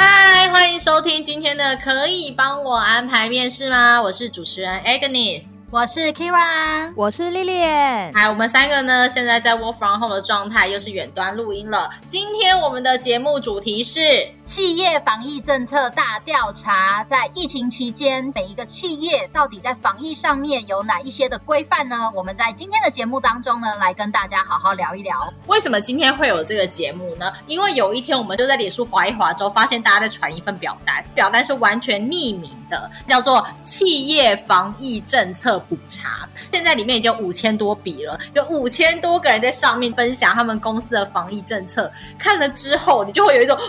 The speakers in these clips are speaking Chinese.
嗨，欢迎收听今天的《可以帮我安排面试吗》？我是主持人 Agnes。我是 Kira，我是丽丽。嗨，我们三个呢，现在在 Work from Home 的状态，又是远端录音了。今天我们的节目主题是企业防疫政策大调查。在疫情期间，每一个企业到底在防疫上面有哪一些的规范呢？我们在今天的节目当中呢，来跟大家好好聊一聊。为什么今天会有这个节目呢？因为有一天我们就在脸书划一划之后，发现大家在传一份表单，表单是完全匿名的，叫做企业防疫政策。普查，现在里面已经有五千多笔了，有五千多个人在上面分享他们公司的防疫政策。看了之后，你就会有一种，咦，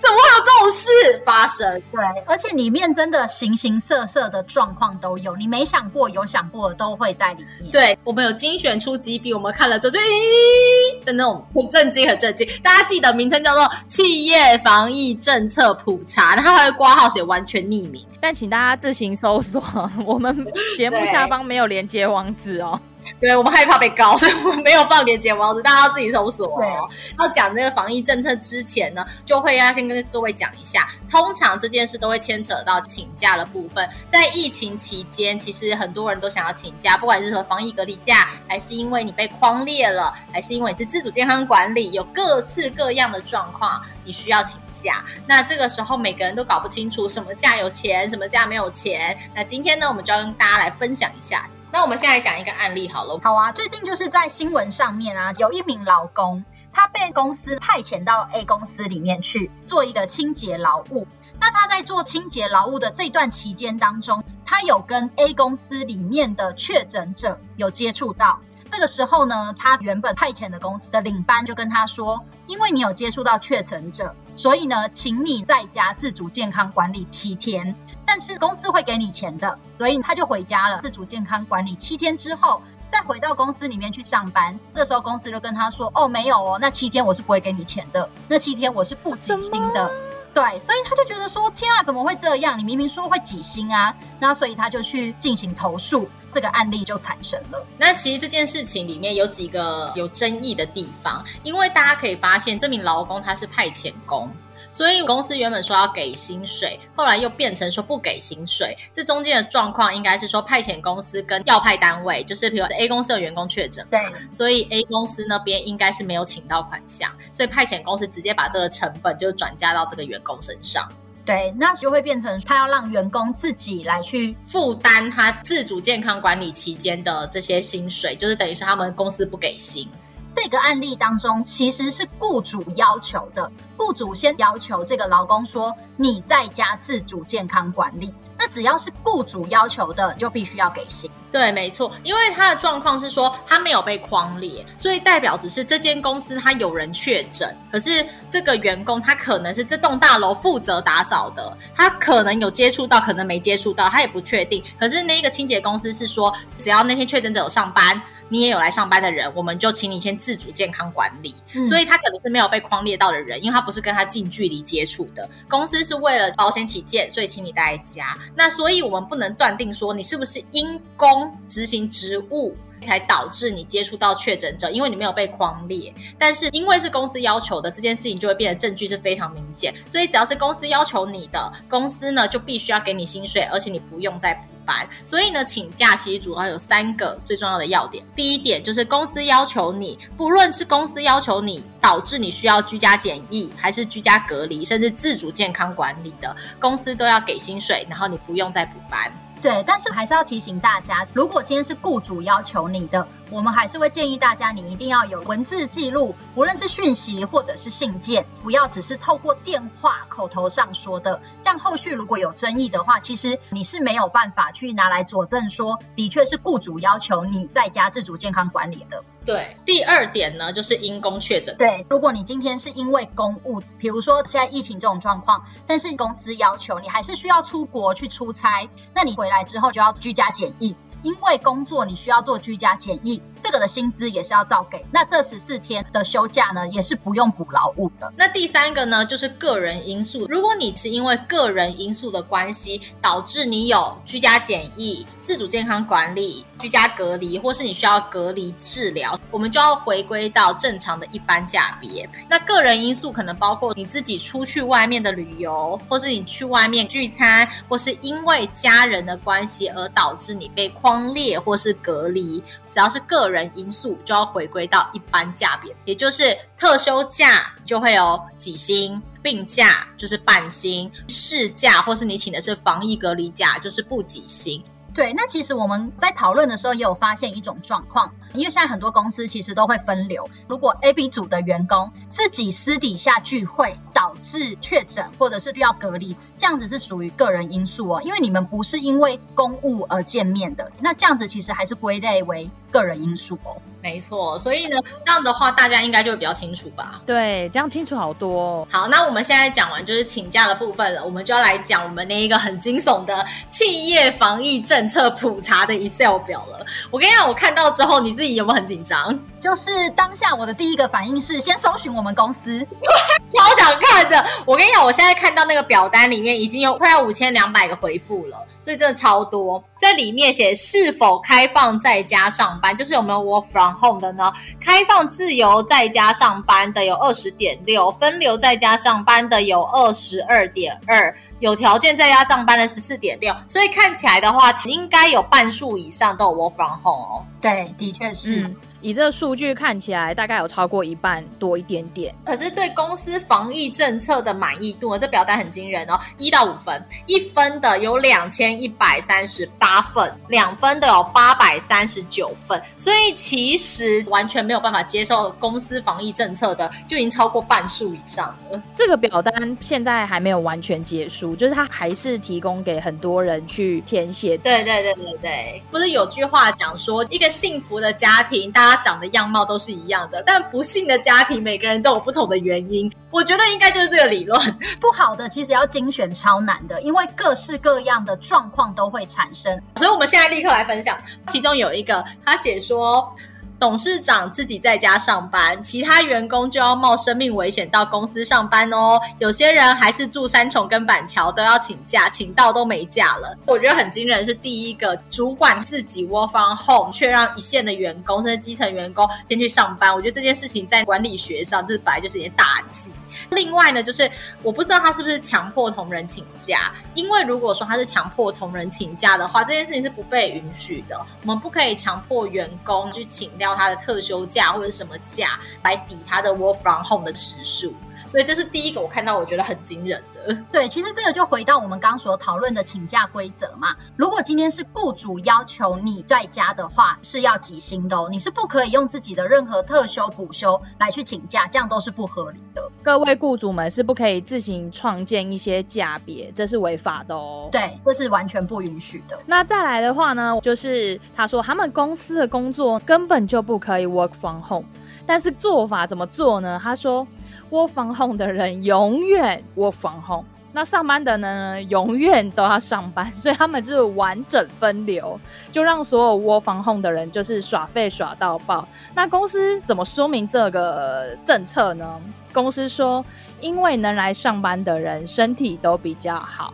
怎么会有这种事发生？对，而且里面真的形形色色的状况都有，你没想过、有想过的都会在里面。对，我们有精选出几笔，我们看了之后就咦的那种很震惊、很震惊。大家记得名称叫做企业防疫政策普查，然后还会挂号写完全匿名。但请大家自行搜索，我们节目下方没有连接网址哦。对，我们害怕被告，所以我们没有放连接网址，大家要自己搜索哦。要讲这个防疫政策之前呢，就会要先跟各位讲一下，通常这件事都会牵扯到请假的部分。在疫情期间，其实很多人都想要请假，不管是说防疫隔离假，还是因为你被框列了，还是因为你是自主健康管理，有各式各样的状况，你需要请假。那这个时候每个人都搞不清楚什么假有钱，什么假没有钱。那今天呢，我们就要跟大家来分享一下。那我们现在讲一个案例好了。好啊，最近就是在新闻上面啊，有一名劳工，他被公司派遣到 A 公司里面去做一个清洁劳务。那他在做清洁劳务的这段期间当中，他有跟 A 公司里面的确诊者有接触到。这个时候呢，他原本派遣的公司的领班就跟他说，因为你有接触到确诊者，所以呢，请你在家自主健康管理七天。但是公司会给你钱的，所以他就回家了，自主健康管理七天之后，再回到公司里面去上班。这时候公司就跟他说：“哦，没有哦，那七天我是不会给你钱的，那七天我是不给薪的。”对，所以他就觉得说：“天啊，怎么会这样？你明明说会几星啊！”那所以他就去进行投诉，这个案例就产生了。那其实这件事情里面有几个有争议的地方，因为大家可以发现，这名劳工他是派遣工。所以公司原本说要给薪水，后来又变成说不给薪水。这中间的状况应该是说，派遣公司跟要派单位，就是比如 A 公司的员工确诊，对，所以 A 公司那边应该是没有请到款项，所以派遣公司直接把这个成本就转嫁到这个员工身上。对，那就会变成他要让员工自己来去负担他自主健康管理期间的这些薪水，就是等于是他们公司不给薪。这个案例当中，其实是雇主要求的。雇主先要求这个劳工说：“你在家自主健康管理。”那只要是雇主要求的，就必须要给薪。对，没错，因为他的状况是说他没有被框列，所以代表只是这间公司他有人确诊，可是这个员工他可能是这栋大楼负责打扫的，他可能有接触到，可能没接触到，他也不确定。可是那个清洁公司是说，只要那天确诊者有上班。你也有来上班的人，我们就请你先自主健康管理。嗯，所以他可能是没有被框列到的人，因为他不是跟他近距离接触的。公司是为了保险起见，所以请你待在家。那所以我们不能断定说你是不是因公执行职务才导致你接触到确诊者，因为你没有被框列。但是因为是公司要求的，这件事情就会变得证据是非常明显。所以只要是公司要求你的，公司呢就必须要给你薪水，而且你不用再补班。所以呢，请假其实主要有三个最重要的要点。第一点就是公司要求你，不论是公司要求你导致你需要居家检疫，还是居家隔离，甚至自主健康管理的，公司都要给薪水，然后你不用再补班。对，但是还是要提醒大家，如果今天是雇主要求你的，我们还是会建议大家，你一定要有文字记录，无论是讯息或者是信件，不要只是透过电话口头上说的。这样后续如果有争议的话，其实你是没有办法去拿来佐证说，的确是雇主要求你在家自主健康管理的。对，第二点呢，就是因公确诊。对，如果你今天是因为公务，比如说现在疫情这种状况，但是公司要求你还是需要出国去出差，那你回来之后就要居家检疫。因为工作你需要做居家检疫，这个的薪资也是要照给。那这十四天的休假呢，也是不用补劳务的。那第三个呢，就是个人因素。如果你是因为个人因素的关系，导致你有居家检疫、自主健康管理、居家隔离，或是你需要隔离治疗，我们就要回归到正常的一般假别。那个人因素可能包括你自己出去外面的旅游，或是你去外面聚餐，或是因为家人的关系而导致你被崩裂或是隔离，只要是个人因素，就要回归到一般价别，也就是特休假就会有几薪，病假就是半薪，事假或是你请的是防疫隔离假，就是不几薪。对，那其实我们在讨论的时候也有发现一种状况，因为现在很多公司其实都会分流，如果 A、B 组的员工自己私底下聚会导致确诊或者是需要隔离，这样子是属于个人因素哦，因为你们不是因为公务而见面的，那这样子其实还是归类为个人因素哦。没错，所以呢，这样的话大家应该就会比较清楚吧？对，这样清楚好多哦。好，那我们现在讲完就是请假的部分了，我们就要来讲我们那一个很惊悚的企业防疫政策普查的 Excel 表了。我跟你讲，我看到之后，你自己有没有很紧张？就是当下我的第一个反应是先搜寻我们公司，超想看的。我跟你讲，我现在看到那个表单里面已经有快要五千两百个回复了，所以真的超多。在里面写是否开放在家上班，就是有没有 work from home 的呢？开放自由在家上班的有二十点六，分流在家上班的有二十二点二，有条件在家上班的十四点六。所以看起来的话，应该有半数以上都有 work from home 哦。对，的确是。嗯以这个数据看起来，大概有超过一半多一点点。可是对公司防疫政策的满意度，这表单很惊人哦，一到五分，一分的有两千一百三十八份，两分的有八百三十九份。所以其实完全没有办法接受公司防疫政策的，就已经超过半数以上了。这个表单现在还没有完全结束，就是它还是提供给很多人去填写。对对对对对，不是有句话讲说，一个幸福的家庭，大家。他长的样貌都是一样的，但不幸的家庭每个人都有不同的原因。我觉得应该就是这个理论。不好的其实要精选超难的，因为各式各样的状况都会产生。所以我们现在立刻来分享，其中有一个他写说。董事长自己在家上班，其他员工就要冒生命危险到公司上班哦。有些人还是住三重跟板桥，都要请假，请到都没假了。我觉得很惊人，是第一个主管自己 work from home，却让一线的员工甚至基层员工先去上班。我觉得这件事情在管理学上，这本来就是一件大忌。另外呢，就是我不知道他是不是强迫同仁请假，因为如果说他是强迫同仁请假的话，这件事情是不被允许的。我们不可以强迫员工去请掉他的特休假或者什么假来抵他的 work from home 的时数。所以这是第一个我看到我觉得很惊人的。对，其实这个就回到我们刚所讨论的请假规则嘛。如果今天是雇主要求你在家的话，是要给薪的哦，你是不可以用自己的任何特休补休来去请假，这样都是不合理的。各位雇主们是不可以自行创建一些价别，这是违法的哦。对，这是完全不允许的。那再来的话呢，就是他说他们公司的工作根本就不可以 work from home，但是做法怎么做呢？他说 work from home 的人永远 work from home，那上班的呢，永远都要上班，所以他们就是完整分流，就让所有窝房 home 的人就是耍废耍到爆。那公司怎么说明这个政策呢？公司说，因为能来上班的人身体都比较好，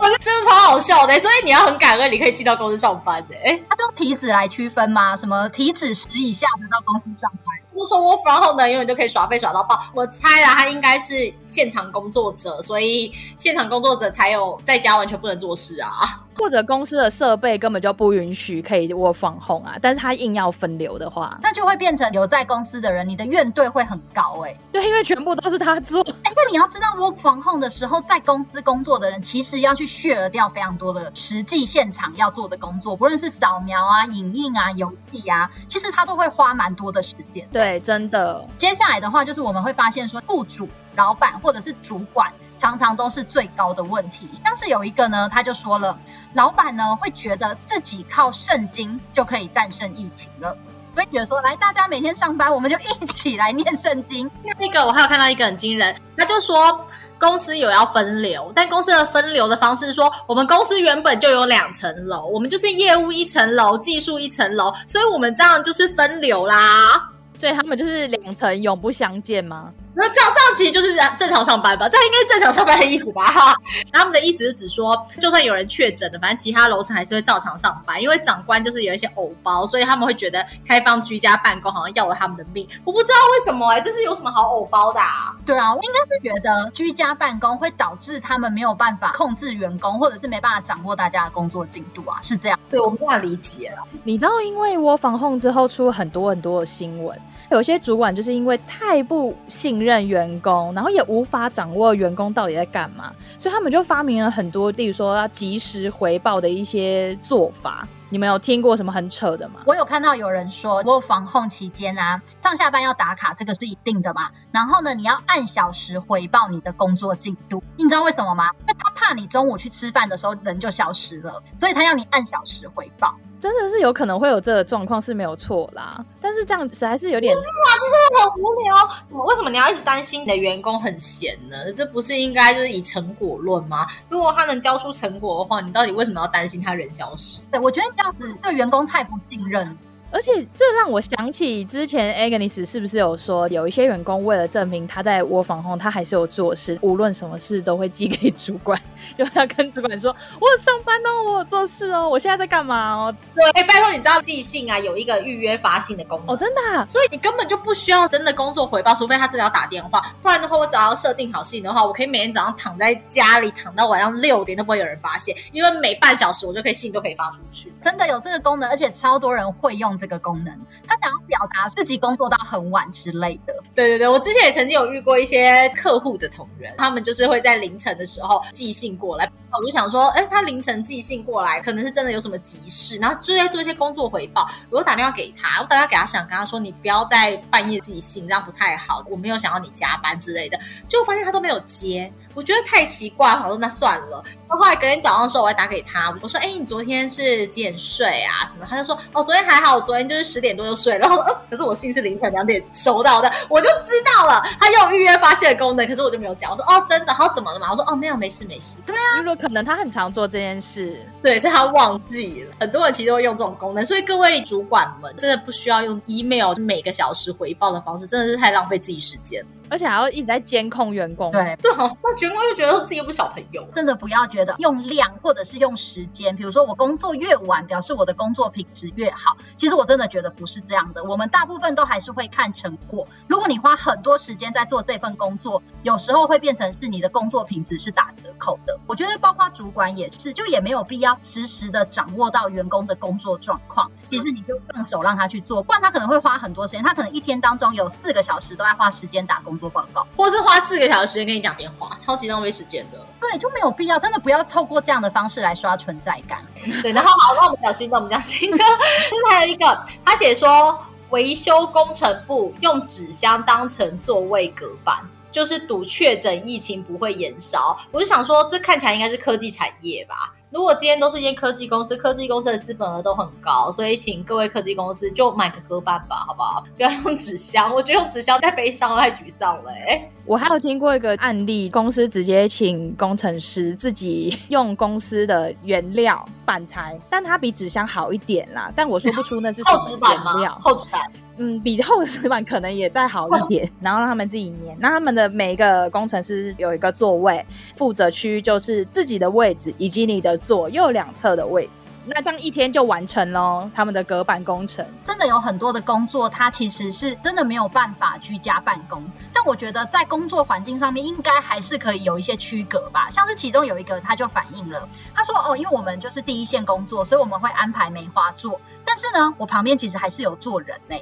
我觉得真的超好笑的，所以你要很感恩，你可以进到公司上班的。哎，他用体脂来区分吗？什么体脂十以下的到公司上班？不是说 work from home 的永远都可以耍废耍到爆？我猜啦，他应该是现场工作者，所以现场工作者才有在家完全不能做事啊。或者公司的设备根本就不允许可以 work from home 啊，但是他硬要分流的话，那就会变成留在公司的人，你的怨怼会很高哎、欸。对，因为全部都是他做。哎，因为你要知道，work from home 的时候，在公司工作的人其实要去 share 掉非常多的实际现场要做的工作，不论是扫描啊、影印啊、邮寄啊，其实他都会花蛮多的时间。对，真的。接下来的话，就是我们会发现说，雇主、老板或者是主管，常常都是最高的问题。像是有一个呢，他就说了，老板呢会觉得自己靠圣经就可以战胜疫情了。所以觉得说，来大家每天上班，我们就一起来念圣经。那个我还有看到一个很惊人，他就说公司有要分流，但公司的分流的方式是说，我们公司原本就有两层楼，我们就是业务一层楼，技术一层楼，所以我们这样就是分流啦。所以他们就是两层永不相见吗？那这样这样其实就是正常上班吧，这样应该是正常上班的意思吧？哈，他们的意思是指说，就算有人确诊的，反正其他楼层还是会照常上班，因为长官就是有一些偶包，所以他们会觉得开放居家办公好像要了他们的命。我不知道为什么哎、欸，这是有什么好偶包的啊？对啊，我应该是觉得居家办公会导致他们没有办法控制员工，或者是没办法掌握大家的工作进度啊，是这样？对，我没办法理解了。你知道，因为 work from home 之后出了很多很多的新闻。有些主管就是因为太不信任员工，然后也无法掌握员工到底在干嘛，所以他们就发明了很多，例如说要及时回报的一些做法。你们有听过什么很扯的吗？我有看到有人说我防控期间啊，上下班要打卡，这个是一定的嘛。然后呢，你要按小时回报你的工作进度。你知道为什么吗？因为他怕你中午去吃饭的时候人就消失了，所以他要你按小时回报。真的是有可能会有这个状况是没有错啦，但是这样子还是有点……哇，这真的很无聊。为什么你要一直担心你的员工很闲呢？这不是应该就是以成果论吗？如果他能交出成果的话，你到底为什么要担心他人消失？对，我觉得这样子对员工太不信任。而且这让我想起之前 Agnes 是不是有说，有一些员工为了证明他在 work from home，他还是有做事，无论什么事都会寄给主管，就要跟主管说：“我有上班哦，我有做事哦，我现在在干嘛哦？”对，哎，拜托，你知道寄信啊有一个预约发信的功能哦，真的啊，所以你根本就不需要真的工作回报，除非他真的要打电话，不然的话，我只要设定好信的话，我可以每天早上躺在家里躺到晚上六点都不会有人发现，因为每半小时我就可以信都可以发出去，真的有这个功能，而且超多人会用这个功能。他想要表达自己工作到很晚之类的。对对对，我之前也曾经有遇过一些客户的同仁，他们就是会在凌晨的时候寄信过来。我就想说，哎，他凌晨寄信过来，可能是真的有什么急事，然后就在做一些工作回报。我就打电话给他，我打电话给他，想跟他说，你不要在半夜寄信，这样不太好。我没有想要你加班之类的，就发现他都没有接，我觉得太奇怪，我说那算了。后来隔天早上的时候，我还打给他，我说，哎，你昨天是几点睡啊？什么？他就说，哦，昨天还好，昨天就是十点多就睡了。然后说，呃，可是我信是凌晨两点收到的，我就知道了，他有预约发泄功能，可是我就没有讲。我说，哦，真的？好，怎么了嘛？我说，哦，没有，没事，没事。对啊，如果可能他很常做这件事，对，是他忘记了。很多人其实都会用这种功能，所以各位主管们真的不需要用 email 每个小时回报的方式，真的是太浪费自己时间了。而且还要一直在监控员工，对对，好，那员工又觉得自己又不是小朋友，真的不要觉得用量或者是用时间，比如说我工作越晚，表示我的工作品质越好。其实我真的觉得不是这样的，我们大部分都还是会看成果。如果你花很多时间在做这份工作，有时候会变成是你的工作品质是打折扣的。我觉得包括主管也是，就也没有必要实时的掌握到员工的工作状况。其实你就放手让他去做，不然他可能会花很多时间，他可能一天当中有四个小时都在花时间打工。做报告，或是花四个小时时间跟你讲电话，超级浪费时间的。对，就没有必要，真的不要透过这样的方式来刷存在感。对，然后好，那我们讲新的，我们讲新的。就是还有一个，他写说维修工程部用纸箱当成座位隔板，就是赌确诊疫情不会延烧。我就想说，这看起来应该是科技产业吧。如果今天都是一间科技公司，科技公司的资本额都很高，所以请各位科技公司就买个隔板吧，好不好？不要用纸箱，我觉得用纸箱太悲伤，太沮丧了。哎，我还有听过一个案例，公司直接请工程师自己用公司的原料板材，但它比纸箱好一点啦，但我说不出那是什么原料，厚纸板。嗯，比厚纸板可能也再好一点，然后让他们自己粘。那他们的每一个工程师有一个座位，负责区就是自己的位置以及你的左右两侧的位置。那这样一天就完成喽，他们的隔板工程。真的有很多的工作，他其实是真的没有办法居家办公。但我觉得在工作环境上面，应该还是可以有一些区隔吧。像是其中有一个，他就反映了，他说：“哦，因为我们就是第一线工作，所以我们会安排梅花座。但是呢，我旁边其实还是有坐人呢、”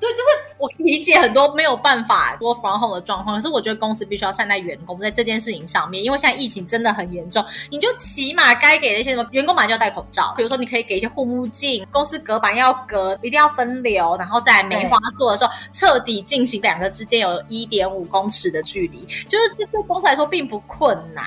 对，就是我理解很多没有办法 work from home 的状况，可是我觉得公司必须要善待员工在这件事情上面，因为现在疫情真的很严重，你就起码该给那些什么员工马上就要戴口罩，比如说你可以给一些护目镜，公司隔板要隔，一定要分流，然后在梅花座的时候彻底进行两个之间有一点五公尺的距离，就是这对公司来说并不困难。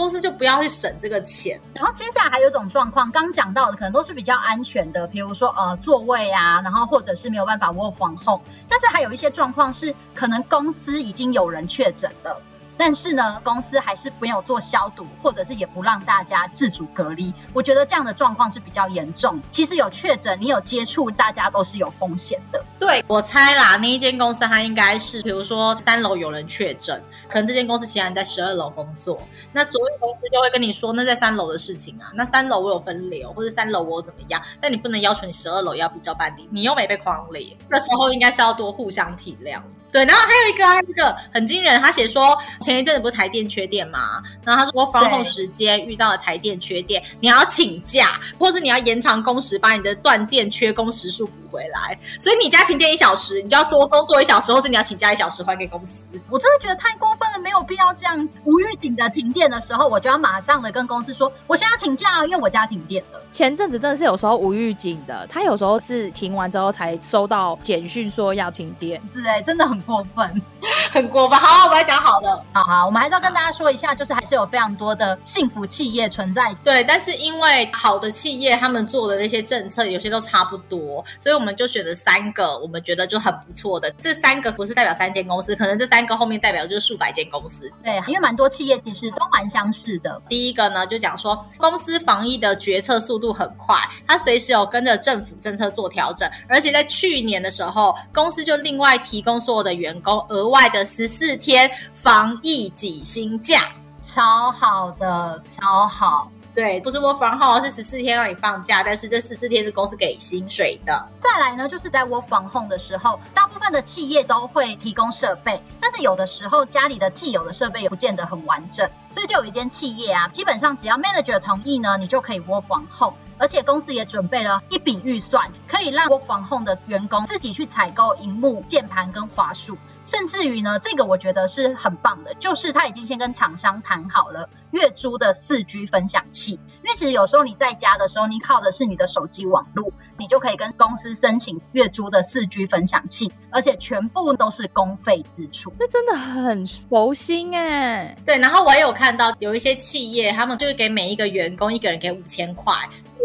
公司就不要去省这个钱，然后接下来还有一种状况，刚讲到的可能都是比较安全的，比如说呃座位啊，然后或者是没有办法握防后但是还有一些状况是可能公司已经有人确诊了。但是呢，公司还是没有做消毒，或者是也不让大家自主隔离。我觉得这样的状况是比较严重。其实有确诊，你有接触，大家都是有风险的。对，我猜啦，那一间公司它应该是，比如说三楼有人确诊，可能这间公司其他人在十二楼工作，那所有公司就会跟你说，那在三楼的事情啊，那三楼我有分流，或者三楼我怎么样，但你不能要求你十二楼要比较办理，你又没被框列，那时候应该是要多互相体谅。对，然后还有一个，还有一个很惊人，他写说前一阵子不是台电缺电嘛，然后他说 work from home 时间遇到了台电缺电，你要请假，或是你要延长工时，把你的断电缺工时数补回来。所以你家停电一小时，你就要多工作一小时，或是你要请假一小时还给公司。我真的觉得太过分了，没有必要这样子。无预警的停电的时候，我就要马上的跟公司说，我现在要请假，因为我家停电了。前阵子真的是有时候无预警的，他有时候是停完之后才收到简讯说要停电。对，真的很。过分，很过分。好，我们来讲好的。好好，我们还是要跟大家说一下，就是还是有非常多的幸福企业存在。对，但是因为好的企业他们做的那些政策有些都差不多，所以我们就选了三个，我们觉得就很不错的。这三个不是代表三间公司，可能这三个后面代表就是数百间公司。对，因为蛮多企业其实都蛮相似的。第一个呢，就讲说公司防疫的决策速度很快，它随时有跟着政府政策做调整，而且在去年的时候，公司就另外提供所有的。员工额外的十四天防疫几薪假，超好的，超好。对，不是 work from home，是十四天让你放假，但是这十四天是公司给薪水的。再来呢，就是在 work from home 的时候，大部分的企业都会提供设备，但是有的时候家里的既有的设备也不见得很完整，所以就有一间企业啊，基本上只要 manager 同意呢，你就可以 work from home。而且公司也准备了一笔预算，可以让 work from home 的员工自己去采购荧幕、键盘跟滑鼠，甚至于呢，这个我觉得是很棒的，就是他已经先跟厂商谈好了月租的四 G 分享器。因为其实有时候你在家的时候，你靠的是你的手机网络，你就可以跟公司申请月租的四 G 分享器，而且全部都是公费支出，那真的很佛心哎。对，然后我也有看到有一些企业，他们就是给每一个员工一个人给五千块。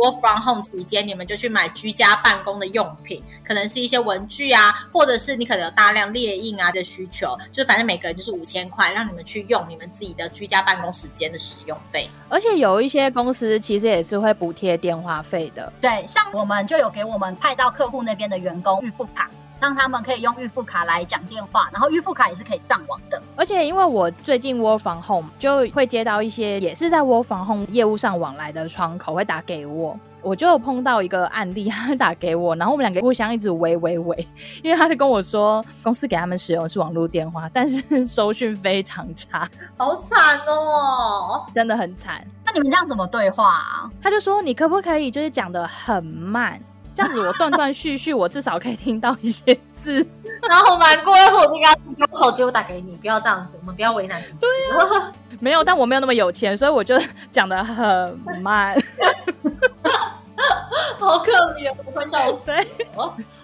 Work from home 期间，你们就去买居家办公的用品，可能是一些文具啊，或者是你可能有大量列印啊的需求，就反正每个人就是五千块，让你们去用你们自己的居家办公时间的使用费。而且有一些公司其实也是会补贴电话费的。对，像我们就有给我们派到客户那边的员工预付卡。让他们可以用预付卡来讲电话，然后预付卡也是可以上网的。而且因为我最近 work from home，就会接到一些也是在 work from home 业务上往来的窗口会打给我，我就碰到一个案例，他打给我，然后我们两个互相一直喂喂喂，因为他就跟我说公司给他们使用的是网络电话，但是收讯非常差，好惨哦，真的很惨。那你们这样怎么对话啊？他就说你可不可以就是讲的很慢？这样子我断断续续，我至少可以听到一些字，然后好难过。要是我这个用手机，我打给你，不要这样子，我们不要为难彼此。对啊，没有，但我没有那么有钱，所以我就讲的很慢。好可怜，我快笑死。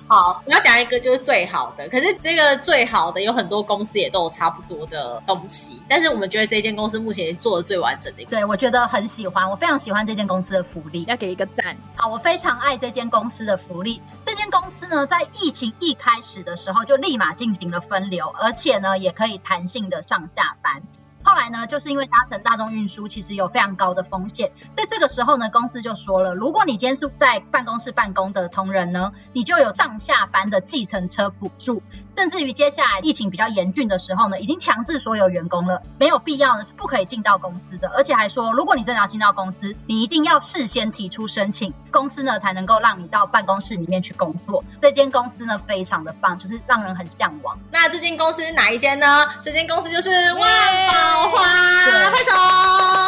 好，我要讲一个就是最好的，可是这个最好的有很多公司也都有差不多的东西，但是我们觉得这间公司目前做的最完整的一个。对，我觉得很喜欢，我非常喜欢这间公司的福利，要给一个赞。好，我非常爱这间公司的福利。这间公司呢，在疫情一开始的时候就立马进行了分流，而且呢，也可以弹性的上下班。后来呢，就是因为搭乘大众运输其实有非常高的风险，所以这个时候呢，公司就说了，如果你今天是在办公室办公的同仁呢，你就有上下班的计程车补助，甚至于接下来疫情比较严峻的时候呢，已经强制所有员工了，没有必要呢是不可以进到公司的，而且还说，如果你真的要进到公司，你一定要事先提出申请，公司呢才能够让你到办公室里面去工作。这间公司呢非常的棒，就是让人很向往。那这间公司哪一间呢？这间公司就是万宝。花，对，拍手。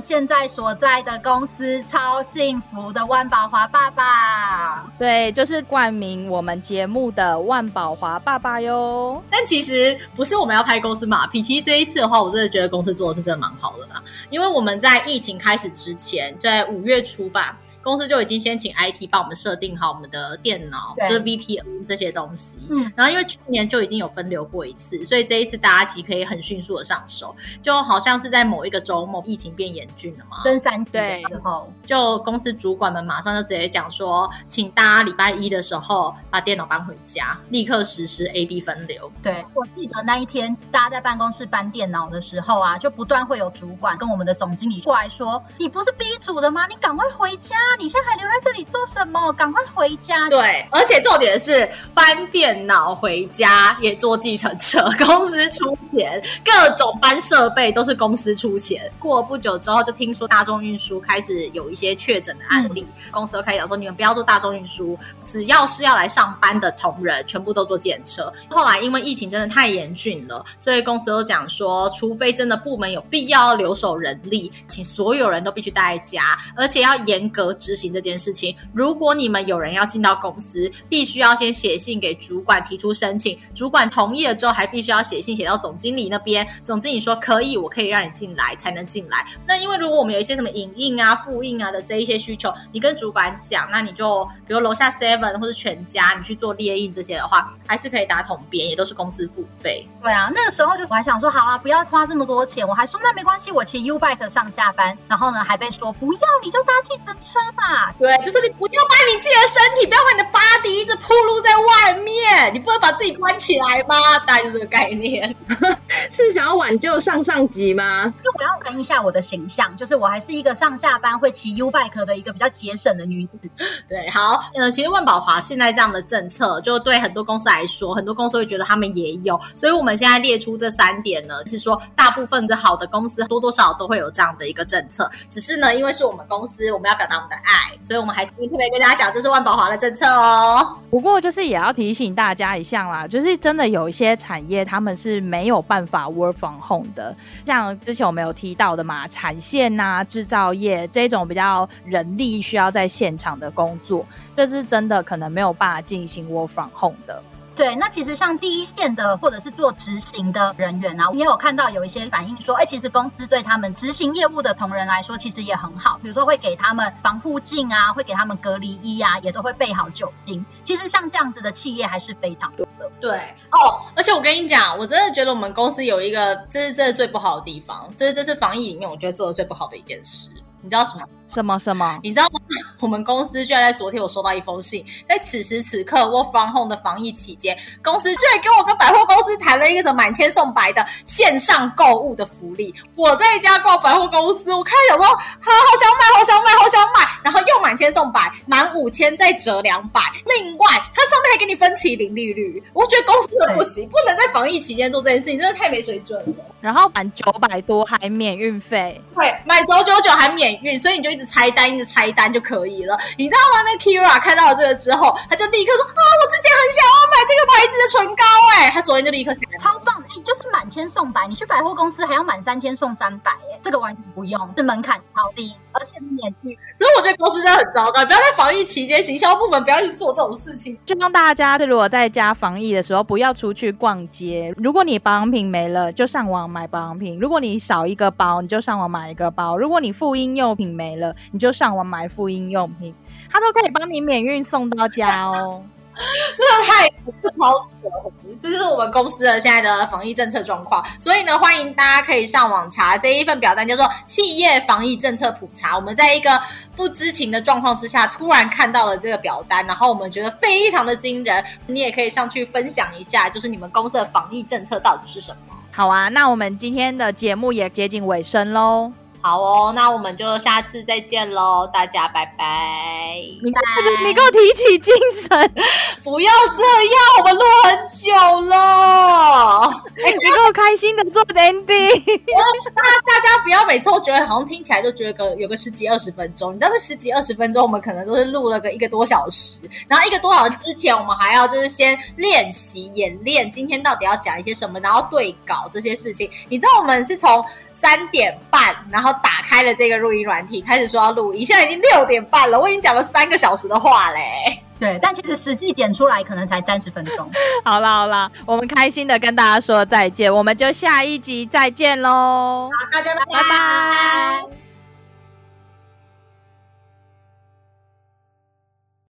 现在所在的公司超幸福的万宝华爸爸。对，就是冠名我们节目的万宝华爸爸哟。但其实不是我们要拍公司马屁，其实这一次的话，我真的觉得公司做的是真的蛮好的啦。因为我们在疫情开始之前，在五月初吧。公司就已经先请 IT 帮我们设定好我们的电脑，就是 VPN 这些东西。嗯，然后因为去年就已经有分流过一次，所以这一次大家其实可以很迅速的上手，就好像是在某一个周末疫情变严峻了嘛，升三级的时候，就公司主管们马上就直接讲说，请大家礼拜一的时候把电脑搬回家，立刻实施 AB 分流。对，我记得那一天大家在办公室搬电脑的时候啊，就不断会有主管跟我们的总经理过来说：“你不是 B 组的吗？你赶快回家。”你现在还留在这里做什么？赶快回家！对，而且重点是搬电脑回家也坐计程车，公司出钱，各种搬设备都是公司出钱。过了不久之后，就听说大众运输开始有一些确诊的案例，嗯、公司都开始讲说，你们不要做大众运输，只要是要来上班的同仁，全部都坐计程车。后来因为疫情真的太严峻了，所以公司都讲说，除非真的部门有必要留守人力，请所有人都必须待在家，而且要严格执行这件事情，如果你们有人要进到公司，必须要先写信给主管提出申请，主管同意了之后，还必须要写信写到总经理那边，总经理说可以，我可以让你进来才能进来。那因为如果我们有一些什么影印啊、复印啊的这一些需求，你跟主管讲，那你就比如楼下 Seven 或者全家，你去做列印这些的话，还是可以打统编，也都是公司付费。对啊，那个时候就我还想说，好啊，不要花这么多钱，我还说那没关系，我骑 U Bike 上下班，然后呢还被说不要，你就搭计程车嘛。对，就是你不要把你自己的身体，不要把你的 body 一直暴露在外面，你不能把自己关起来吗？大概就是这个概念，是想要挽救上上级吗？就我要跟一下我的形象，就是我还是一个上下班会骑 U bike 的一个比较节省的女子。对，好，呃，其实万宝华现在这样的政策，就对很多公司来说，很多公司会觉得他们也有，所以我们现在列出这三点呢，是说大部分的好的公司多多少少都会有这样的一个政策，只是呢，因为是我们公司，我们要表达我们的爱。所以，我们还是特别跟大家讲，这是万宝华的政策哦。不过，就是也要提醒大家一下啦，就是真的有一些产业，他们是没有办法 work from home 的。像之前我们有提到的嘛，产线、啊、制造业这种比较人力需要在现场的工作，这是真的可能没有办法进行 work from home 的。对，那其实像第一线的或者是做执行的人员啊，也有看到有一些反映说，哎，其实公司对他们执行业务的同仁来说，其实也很好，比如说会给他们防护镜啊，会给他们隔离衣啊，也都会备好酒精。其实像这样子的企业还是非常多的。对哦，而且我跟你讲，我真的觉得我们公司有一个，这是这是最不好的地方，这是这是防疫里面我觉得做的最不好的一件事，你知道什么？什么什么？你知道吗？我们公司居然在昨天我收到一封信，在此时此刻 work from home 的防疫期间，公司居然跟我跟百货公司谈了一个什么满千送百的线上购物的福利。我在一家逛百货公司，我开始想说，好，好想买，好想买，好想买，然后又满千送百，满五千再折两百。另外，它上面还给你分期零利率。我觉得公司的不行，不能在防疫期间做这件事情，真的太没水准了。然后满九百多还免运费，对，满九九九还免运，所以你就一直拆单，一直拆单就可以了。你知道吗？那 Kira 看到了这个之后，他就立刻说：“啊，我之前很想要买这个牌子的唇膏，哎，他昨天就立刻想，超棒的，哎，就是满千送百，你去百货公司还要满三千送三百，哎，这个完全不用，这门槛超低，而且免运。所以我觉得公司真的很糟糕，不要在防疫期间，行销部门不要去做这种事情。就让大家，如果在家防疫的时候，不要出去逛街。如果你保养品没了，就上网买保养品；如果你少一个包，你就上网买一个包；如果你妇婴用品没了，你就上网买妇婴用品。他都可以帮你免运送到家哦，真的太不超扯！这就是我们公司的现在的防疫政策状况。所以呢，欢迎大家可以上网查这一份表单，叫做《企业防疫政策普查》。我们在一个不知情的状况之下，突然看到了这个表单，然后我们觉得非常的惊人。你也可以上去分享一下，就是你们公司的防疫政策到底是什么？好啊，那我们今天的节目也接近尾声喽。好哦，那我们就下次再见喽，大家拜拜。你你给我提起精神，不要这样，我们录很久了。哎、欸，你给我开心的做 ending。大 大家不要每次都觉得好像听起来就觉得个有个十几二十分钟，你知道这十几二十分钟，我们可能都是录了个一个多小时，然后一个多小时之前，我们还要就是先练习演练，今天到底要讲一些什么，然后对稿这些事情。你知道我们是从。三点半，然后打开了这个录音软体，开始说要录音。现在已经六点半了，我已经讲了三个小时的话嘞。对，但其实实际剪出来可能才三十分钟。好啦好啦，我们开心的跟大家说再见，我们就下一集再见喽。好，大家拜拜。拜拜。